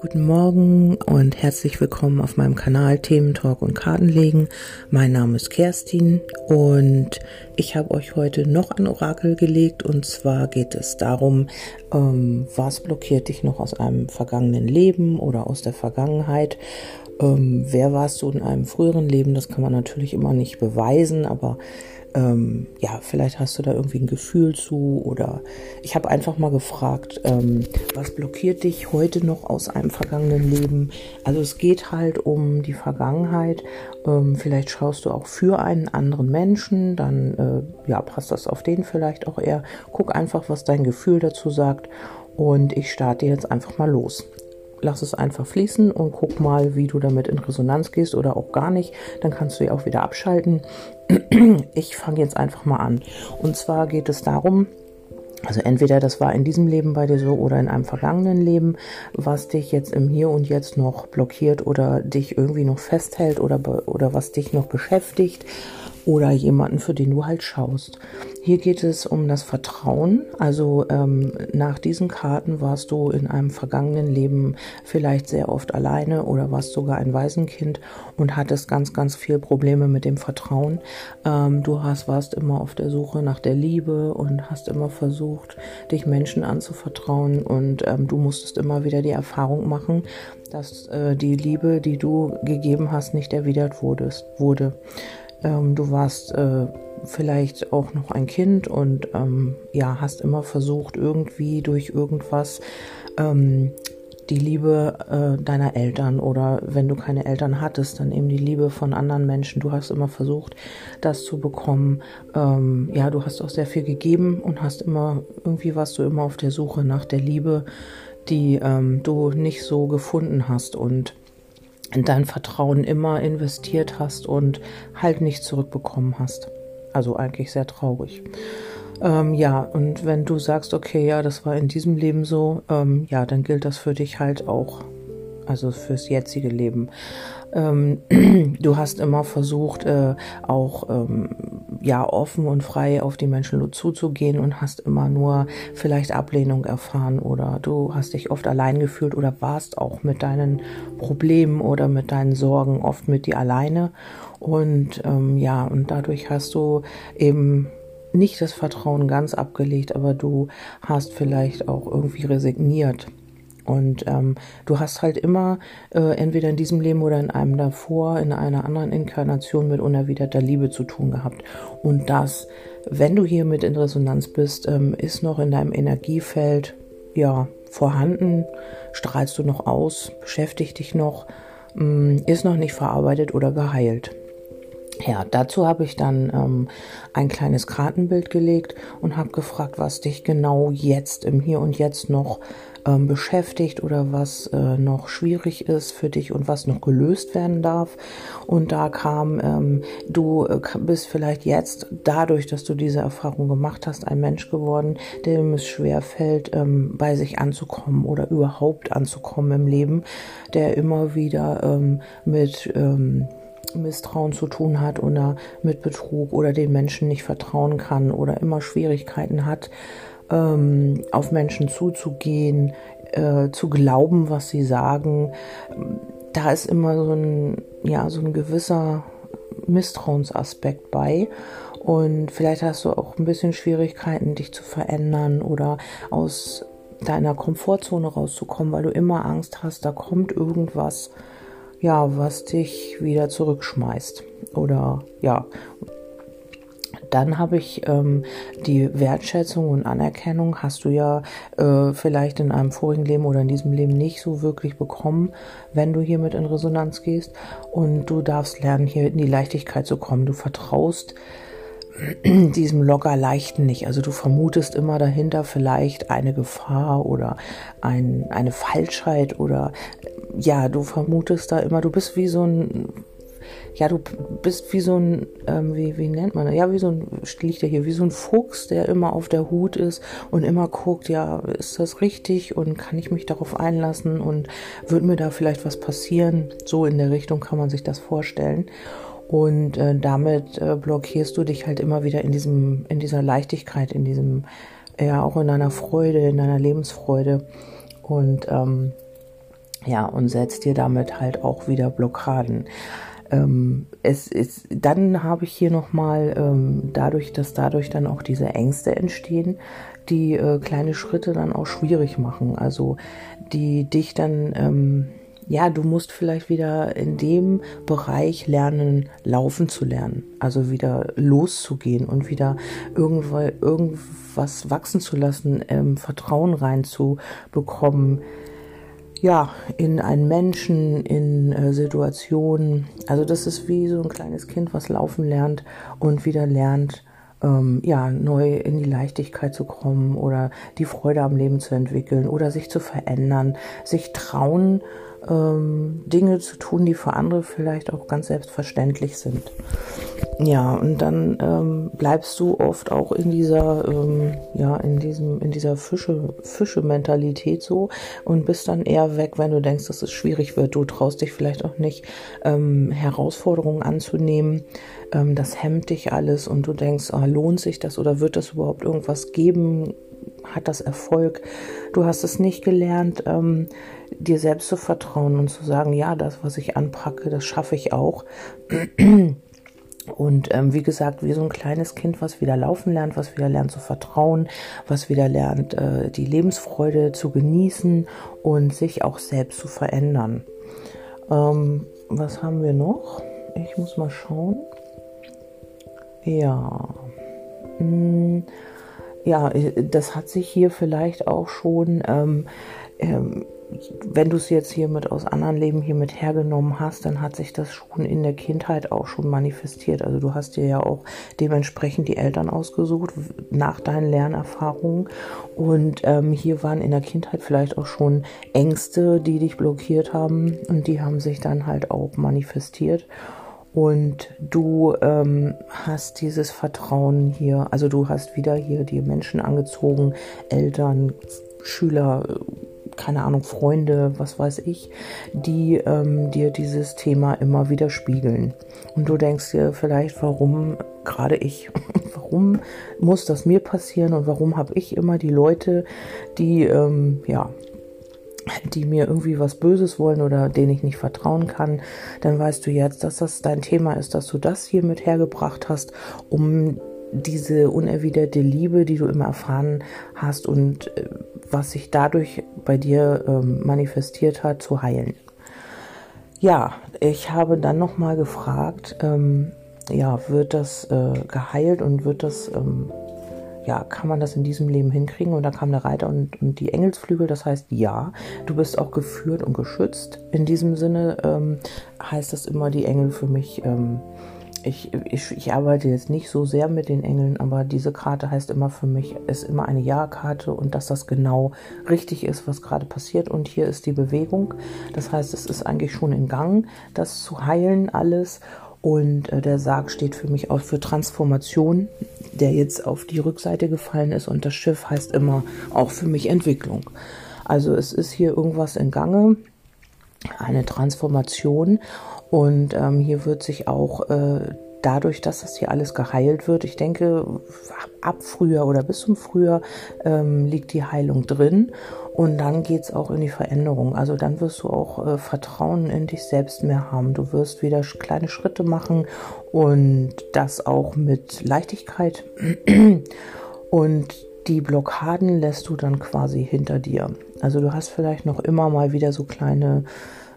Guten Morgen und herzlich willkommen auf meinem Kanal Themen Talk und Kartenlegen. Mein Name ist Kerstin und ich habe euch heute noch ein Orakel gelegt und zwar geht es darum, ähm, was blockiert dich noch aus einem vergangenen Leben oder aus der Vergangenheit. Ähm, wer warst du in einem früheren Leben? Das kann man natürlich immer nicht beweisen, aber ähm, ja, vielleicht hast du da irgendwie ein Gefühl zu oder ich habe einfach mal gefragt, ähm, was blockiert dich heute noch aus einem vergangenen Leben? Also es geht halt um die Vergangenheit. Ähm, vielleicht schaust du auch für einen anderen Menschen, dann äh, ja, passt das auf den vielleicht auch eher. Guck einfach, was dein Gefühl dazu sagt und ich starte jetzt einfach mal los lass es einfach fließen und guck mal, wie du damit in Resonanz gehst oder auch gar nicht. Dann kannst du ja auch wieder abschalten. Ich fange jetzt einfach mal an. Und zwar geht es darum, also entweder das war in diesem Leben bei dir so oder in einem vergangenen Leben, was dich jetzt im Hier und Jetzt noch blockiert oder dich irgendwie noch festhält oder, oder was dich noch beschäftigt oder jemanden, für den du halt schaust. Hier geht es um das Vertrauen. Also ähm, nach diesen Karten warst du in einem vergangenen Leben vielleicht sehr oft alleine oder warst sogar ein Waisenkind und hattest ganz, ganz viel Probleme mit dem Vertrauen. Ähm, du hast, warst immer auf der Suche nach der Liebe und hast immer versucht, dich Menschen anzuvertrauen und ähm, du musstest immer wieder die Erfahrung machen, dass äh, die Liebe, die du gegeben hast, nicht erwidert wurdest, wurde. Ähm, du warst äh, vielleicht auch noch ein Kind und ähm, ja, hast immer versucht, irgendwie durch irgendwas ähm, die Liebe äh, deiner Eltern oder wenn du keine Eltern hattest, dann eben die Liebe von anderen Menschen. Du hast immer versucht, das zu bekommen. Ähm, ja, du hast auch sehr viel gegeben und hast immer, irgendwie warst du immer auf der Suche nach der Liebe, die ähm, du nicht so gefunden hast und in dein Vertrauen immer investiert hast und halt nicht zurückbekommen hast. Also eigentlich sehr traurig. Ähm, ja, und wenn du sagst, okay, ja, das war in diesem Leben so, ähm, ja, dann gilt das für dich halt auch, also fürs jetzige Leben. Ähm, du hast immer versucht, äh, auch ähm, ja offen und frei auf die Menschen zuzugehen und hast immer nur vielleicht Ablehnung erfahren oder du hast dich oft allein gefühlt oder warst auch mit deinen Problemen oder mit deinen Sorgen oft mit dir alleine. Und ähm, ja und dadurch hast du eben nicht das Vertrauen ganz abgelegt, aber du hast vielleicht auch irgendwie resigniert und ähm, du hast halt immer äh, entweder in diesem Leben oder in einem davor, in einer anderen Inkarnation mit unerwiderter Liebe zu tun gehabt. Und das, wenn du hier mit in Resonanz bist, ähm, ist noch in deinem Energiefeld ja vorhanden, strahlst du noch aus, beschäftigt dich noch, ähm, ist noch nicht verarbeitet oder geheilt. Ja, dazu habe ich dann ähm, ein kleines Kartenbild gelegt und habe gefragt, was dich genau jetzt im Hier und Jetzt noch ähm, beschäftigt oder was äh, noch schwierig ist für dich und was noch gelöst werden darf. Und da kam, ähm, du äh, bist vielleicht jetzt dadurch, dass du diese Erfahrung gemacht hast, ein Mensch geworden, dem es schwer fällt, ähm, bei sich anzukommen oder überhaupt anzukommen im Leben, der immer wieder ähm, mit ähm, Misstrauen zu tun hat oder mit Betrug oder den Menschen nicht vertrauen kann oder immer Schwierigkeiten hat, ähm, auf Menschen zuzugehen, äh, zu glauben, was sie sagen. Da ist immer so ein, ja, so ein gewisser Misstrauensaspekt bei. Und vielleicht hast du auch ein bisschen Schwierigkeiten, dich zu verändern oder aus deiner Komfortzone rauszukommen, weil du immer Angst hast, da kommt irgendwas, ja, was dich wieder zurückschmeißt. Oder ja, dann habe ich ähm, die Wertschätzung und Anerkennung, hast du ja äh, vielleicht in einem vorigen Leben oder in diesem Leben nicht so wirklich bekommen, wenn du hiermit in Resonanz gehst. Und du darfst lernen, hier in die Leichtigkeit zu kommen. Du vertraust diesem locker leichten nicht. Also du vermutest immer dahinter vielleicht eine Gefahr oder ein, eine Falschheit oder ja, du vermutest da immer, du bist wie so ein ja, du bist wie so ein, ähm, wie, wie nennt man das? Ja, wie so ein, liegt ja hier, wie so ein Fuchs, der immer auf der Hut ist und immer guckt, ja, ist das richtig und kann ich mich darauf einlassen und wird mir da vielleicht was passieren? So in der Richtung kann man sich das vorstellen. Und äh, damit äh, blockierst du dich halt immer wieder in diesem, in dieser Leichtigkeit, in diesem ja auch in deiner Freude, in deiner Lebensfreude und ähm, ja, und setzt dir damit halt auch wieder Blockaden. Ähm, es ist, dann habe ich hier nochmal, ähm, dadurch, dass dadurch dann auch diese Ängste entstehen, die äh, kleine Schritte dann auch schwierig machen. Also die dich dann, ähm, ja, du musst vielleicht wieder in dem Bereich lernen, laufen zu lernen. Also wieder loszugehen und wieder irgendwo, irgendwas wachsen zu lassen, ähm, Vertrauen reinzubekommen ja, in einen Menschen, in äh, Situationen. Also das ist wie so ein kleines Kind, was laufen lernt und wieder lernt, ähm, ja, neu in die Leichtigkeit zu kommen oder die Freude am Leben zu entwickeln oder sich zu verändern, sich trauen, ähm, Dinge zu tun, die für andere vielleicht auch ganz selbstverständlich sind. Ja, und dann ähm, bleibst du oft auch in dieser, ähm, ja, in diesem, in dieser Fische, Fische-Mentalität so und bist dann eher weg, wenn du denkst, dass es schwierig wird. Du traust dich vielleicht auch nicht, ähm, Herausforderungen anzunehmen. Ähm, das hemmt dich alles und du denkst, ah, lohnt sich das oder wird das überhaupt irgendwas geben? Hat das Erfolg? Du hast es nicht gelernt, ähm, dir selbst zu vertrauen und zu sagen, ja, das, was ich anpacke, das schaffe ich auch. Und ähm, wie gesagt, wie so ein kleines Kind, was wieder laufen lernt, was wieder lernt zu vertrauen, was wieder lernt, äh, die Lebensfreude zu genießen und sich auch selbst zu verändern. Ähm, was haben wir noch? Ich muss mal schauen. Ja. Hm, ja, äh, das hat sich hier vielleicht auch schon ähm, ähm, wenn du es jetzt hier mit aus anderen Leben hier mit hergenommen hast, dann hat sich das schon in der Kindheit auch schon manifestiert. Also du hast dir ja auch dementsprechend die Eltern ausgesucht nach deinen Lernerfahrungen. Und ähm, hier waren in der Kindheit vielleicht auch schon Ängste, die dich blockiert haben. Und die haben sich dann halt auch manifestiert. Und du ähm, hast dieses Vertrauen hier, also du hast wieder hier die Menschen angezogen, Eltern, Schüler, keine Ahnung, Freunde, was weiß ich, die ähm, dir dieses Thema immer wieder spiegeln. Und du denkst dir vielleicht, warum gerade ich? warum muss das mir passieren und warum habe ich immer die Leute, die, ähm, ja, die mir irgendwie was Böses wollen oder denen ich nicht vertrauen kann, dann weißt du jetzt, dass das dein Thema ist, dass du das hier mit hergebracht hast, um diese unerwiderte Liebe, die du immer erfahren hast und äh, was sich dadurch bei dir ähm, manifestiert hat, zu heilen. Ja, ich habe dann nochmal gefragt, ähm, ja, wird das äh, geheilt und wird das, ähm, ja, kann man das in diesem Leben hinkriegen? Und da kam der Reiter und, und, die Engelsflügel, das heißt, ja, du bist auch geführt und geschützt. In diesem Sinne ähm, heißt das immer, die Engel für mich ähm, ich, ich, ich arbeite jetzt nicht so sehr mit den Engeln, aber diese Karte heißt immer für mich, ist immer eine Ja-Karte und dass das genau richtig ist, was gerade passiert. Und hier ist die Bewegung. Das heißt, es ist eigentlich schon in Gang, das zu heilen alles. Und äh, der Sarg steht für mich auch für Transformation, der jetzt auf die Rückseite gefallen ist. Und das Schiff heißt immer auch für mich Entwicklung. Also es ist hier irgendwas in Gange, eine Transformation. Und ähm, hier wird sich auch äh, dadurch, dass das hier alles geheilt wird, ich denke, ab Frühjahr oder bis zum Frühjahr ähm, liegt die Heilung drin. Und dann geht's auch in die Veränderung. Also dann wirst du auch äh, Vertrauen in dich selbst mehr haben. Du wirst wieder kleine Schritte machen und das auch mit Leichtigkeit. Und die Blockaden lässt du dann quasi hinter dir. Also du hast vielleicht noch immer mal wieder so kleine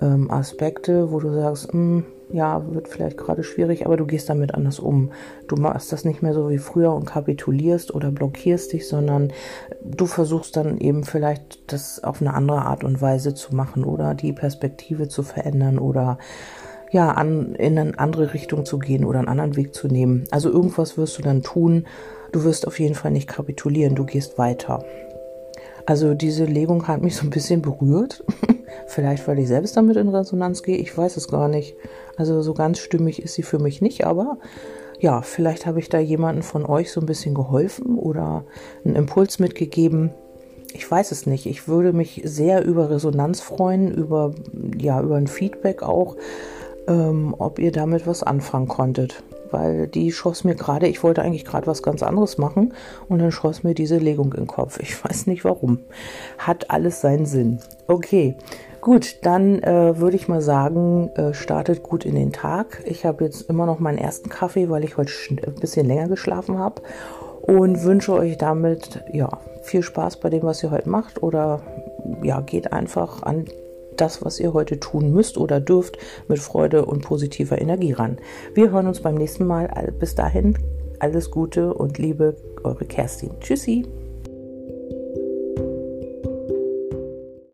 ähm, Aspekte, wo du sagst, hm, ja, wird vielleicht gerade schwierig, aber du gehst damit anders um. Du machst das nicht mehr so wie früher und kapitulierst oder blockierst dich, sondern du versuchst dann eben vielleicht das auf eine andere Art und Weise zu machen oder die Perspektive zu verändern oder ja, an, in eine andere Richtung zu gehen oder einen anderen Weg zu nehmen. Also irgendwas wirst du dann tun. Du wirst auf jeden Fall nicht kapitulieren, du gehst weiter. Also diese Legung hat mich so ein bisschen berührt. Vielleicht, weil ich selbst damit in Resonanz gehe. Ich weiß es gar nicht. Also so ganz stimmig ist sie für mich nicht, aber ja, vielleicht habe ich da jemanden von euch so ein bisschen geholfen oder einen Impuls mitgegeben. Ich weiß es nicht. Ich würde mich sehr über Resonanz freuen, über, ja, über ein Feedback auch, ähm, ob ihr damit was anfangen konntet weil die schoss mir gerade, ich wollte eigentlich gerade was ganz anderes machen und dann schoss mir diese Legung in den Kopf. Ich weiß nicht warum. Hat alles seinen Sinn. Okay, gut, dann äh, würde ich mal sagen, äh, startet gut in den Tag. Ich habe jetzt immer noch meinen ersten Kaffee, weil ich heute ein bisschen länger geschlafen habe und wünsche euch damit ja viel Spaß bei dem, was ihr heute macht oder ja, geht einfach an das, was ihr heute tun müsst oder dürft, mit Freude und positiver Energie ran. Wir hören uns beim nächsten Mal. Bis dahin, alles Gute und Liebe, eure Kerstin. Tschüssi.